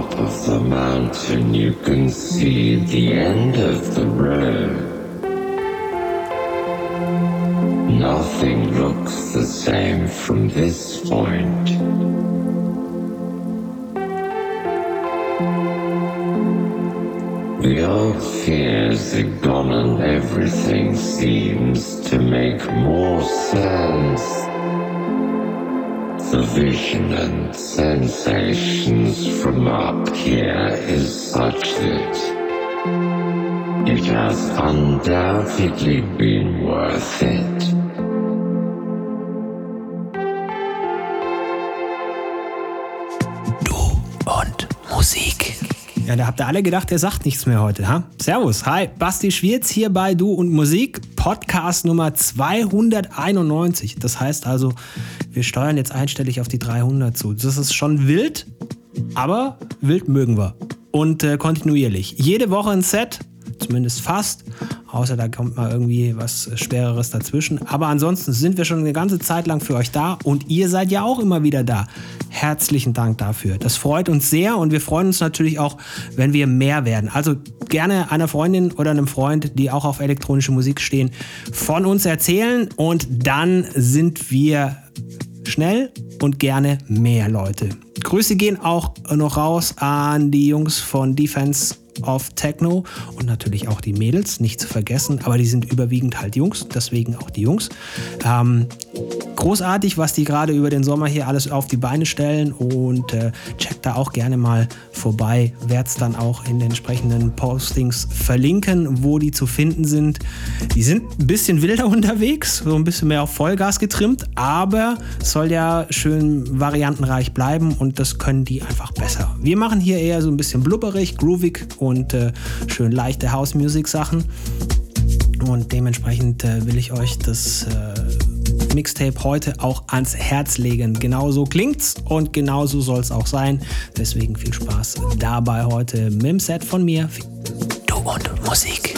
top of the mountain, you can see the end of the road. Nothing looks the same from this point. The old fears are gone and everything seems to make more sense. The vision and sensations from up here is such that it has undoubtedly been worth it. Ja, da habt ihr alle gedacht, er sagt nichts mehr heute. Ha? Servus, hi, Basti Schwierz hier bei Du und Musik, Podcast Nummer 291. Das heißt also, wir steuern jetzt einstellig auf die 300 zu. Das ist schon wild, aber wild mögen wir. Und äh, kontinuierlich. Jede Woche ein Set, zumindest fast. Außer da kommt mal irgendwie was Schwereres dazwischen. Aber ansonsten sind wir schon eine ganze Zeit lang für euch da und ihr seid ja auch immer wieder da. Herzlichen Dank dafür. Das freut uns sehr und wir freuen uns natürlich auch, wenn wir mehr werden. Also gerne einer Freundin oder einem Freund, die auch auf elektronische Musik stehen, von uns erzählen und dann sind wir schnell und gerne mehr Leute. Grüße gehen auch noch raus an die Jungs von Defense of Techno und natürlich auch die Mädels, nicht zu vergessen, aber die sind überwiegend halt Jungs, deswegen auch die Jungs. Ähm, großartig, was die gerade über den Sommer hier alles auf die Beine stellen und äh, checkt da auch gerne mal vorbei. Werde es dann auch in den entsprechenden Postings verlinken, wo die zu finden sind. Die sind ein bisschen wilder unterwegs, so ein bisschen mehr auf Vollgas getrimmt, aber soll ja schön variantenreich bleiben und das können die einfach besser. Wir machen hier eher so ein bisschen blubberig, groovig und äh, schön leichte House Music Sachen. Und dementsprechend äh, will ich euch das äh, Mixtape heute auch ans Herz legen. Genauso klingt's und genauso soll es auch sein. Deswegen viel Spaß dabei heute mit dem Set von mir. Du und Musik.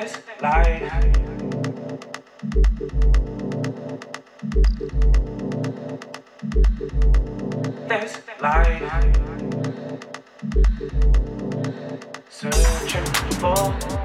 This life. Life. Searching for,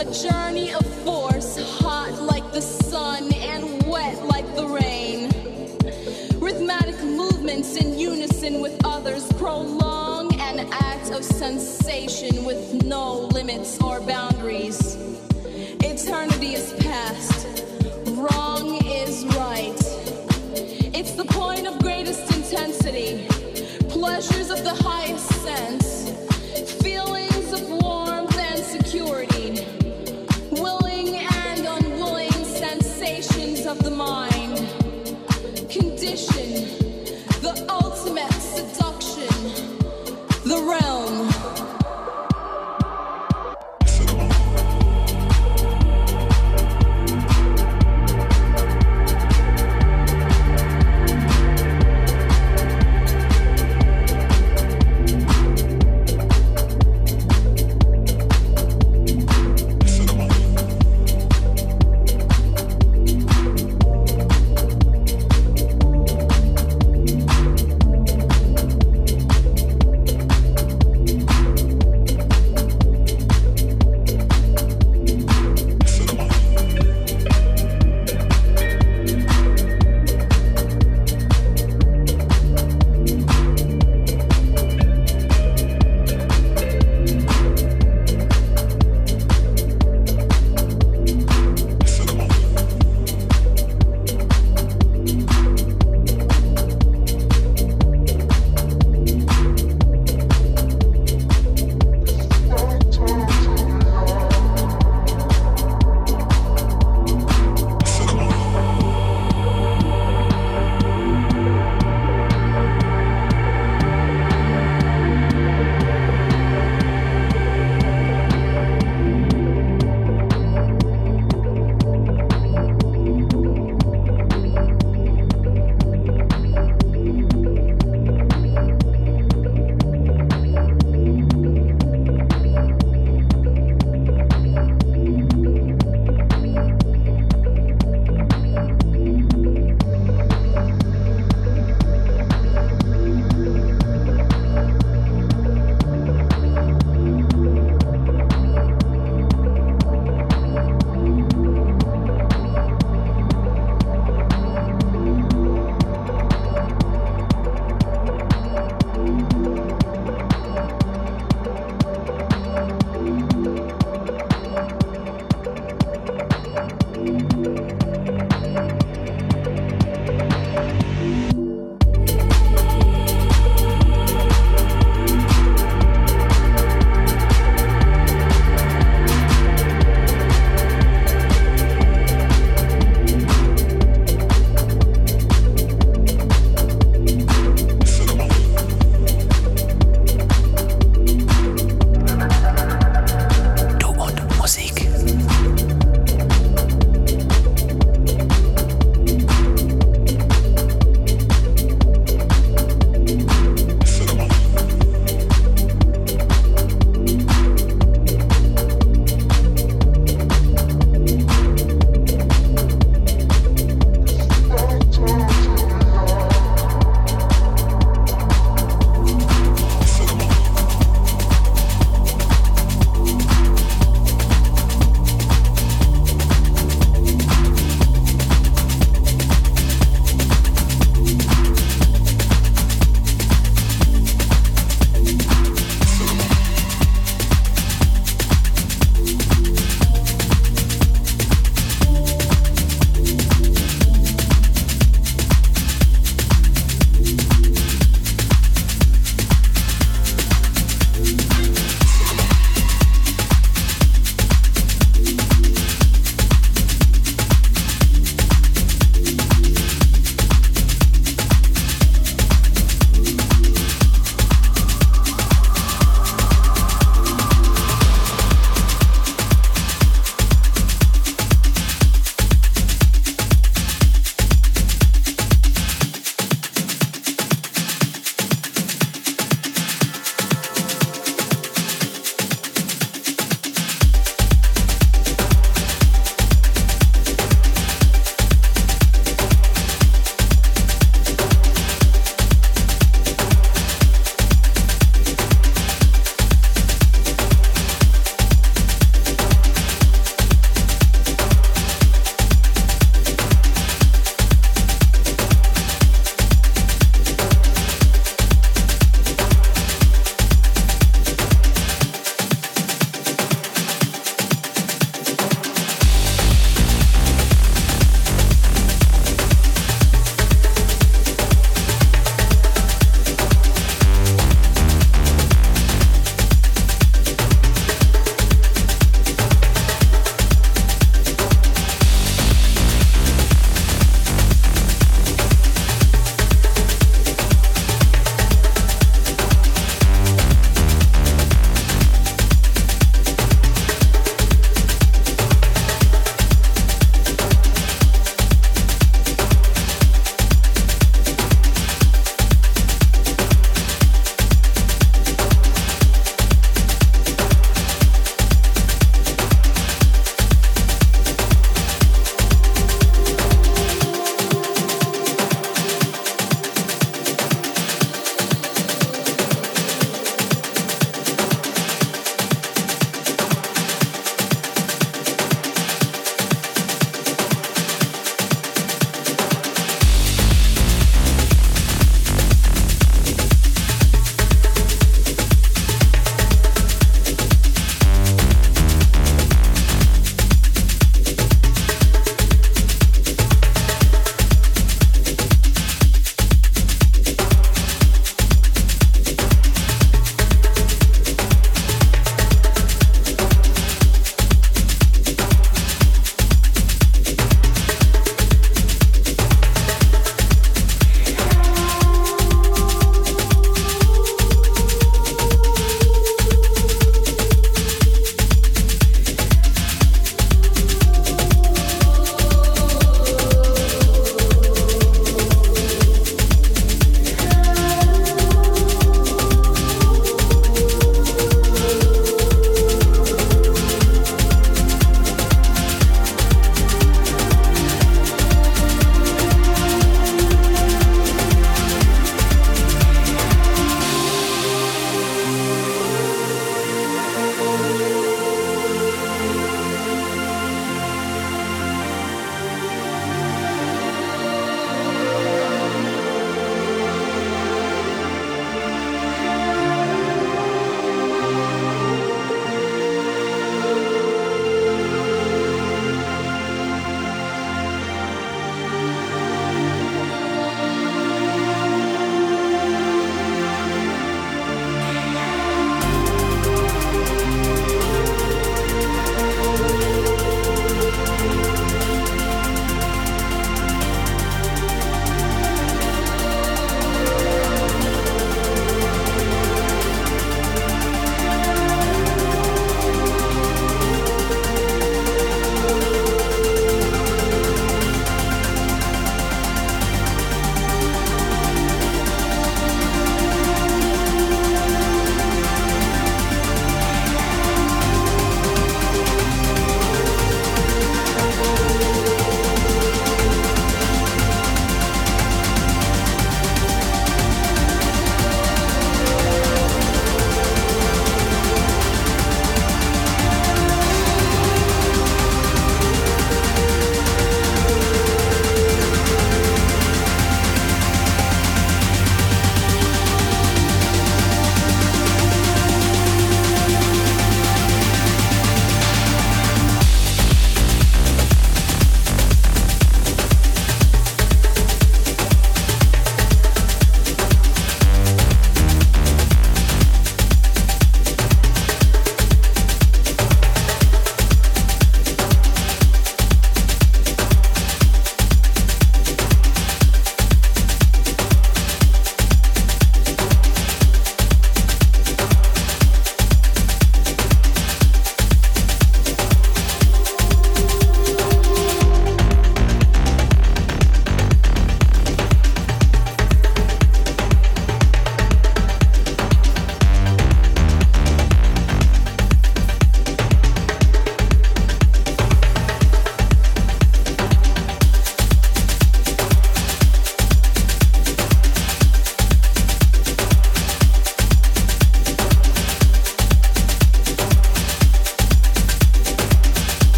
A journey of force, hot like the sun and wet like the rain. Rhythmic movements in unison with others prolong an act of sensation with no limits or boundaries. Eternity is past, wrong is right. It's the point of greatest intensity, pleasures of the highest sense, feelings of warmth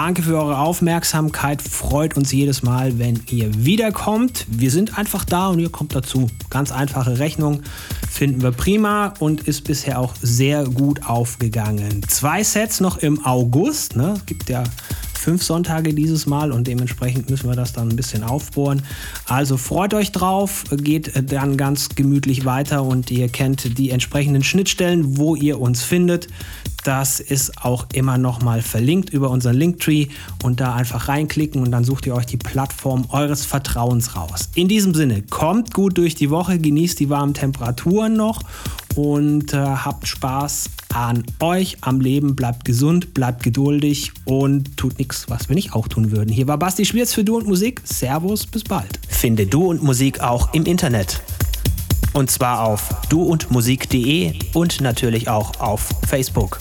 danke für eure Aufmerksamkeit. Freut uns jedes Mal, wenn ihr wiederkommt. Wir sind einfach da und ihr kommt dazu. Ganz einfache Rechnung. Finden wir prima und ist bisher auch sehr gut aufgegangen. Zwei Sets noch im August. Ne? Es gibt ja fünf Sonntage dieses Mal und dementsprechend müssen wir das dann ein bisschen aufbohren. Also freut euch drauf, geht dann ganz gemütlich weiter und ihr kennt die entsprechenden Schnittstellen, wo ihr uns findet. Das ist auch immer noch mal verlinkt über unseren Linktree und da einfach reinklicken und dann sucht ihr euch die Plattform eures Vertrauens raus. In diesem Sinne, kommt gut durch die Woche, genießt die warmen Temperaturen noch und äh, habt Spaß an euch, am Leben, bleibt gesund, bleibt geduldig und tut nichts, was wir nicht auch tun würden. Hier war Basti Schwierz für Du und Musik. Servus, bis bald. Finde Du und Musik auch im Internet. Und zwar auf duundmusik.de und natürlich auch auf Facebook.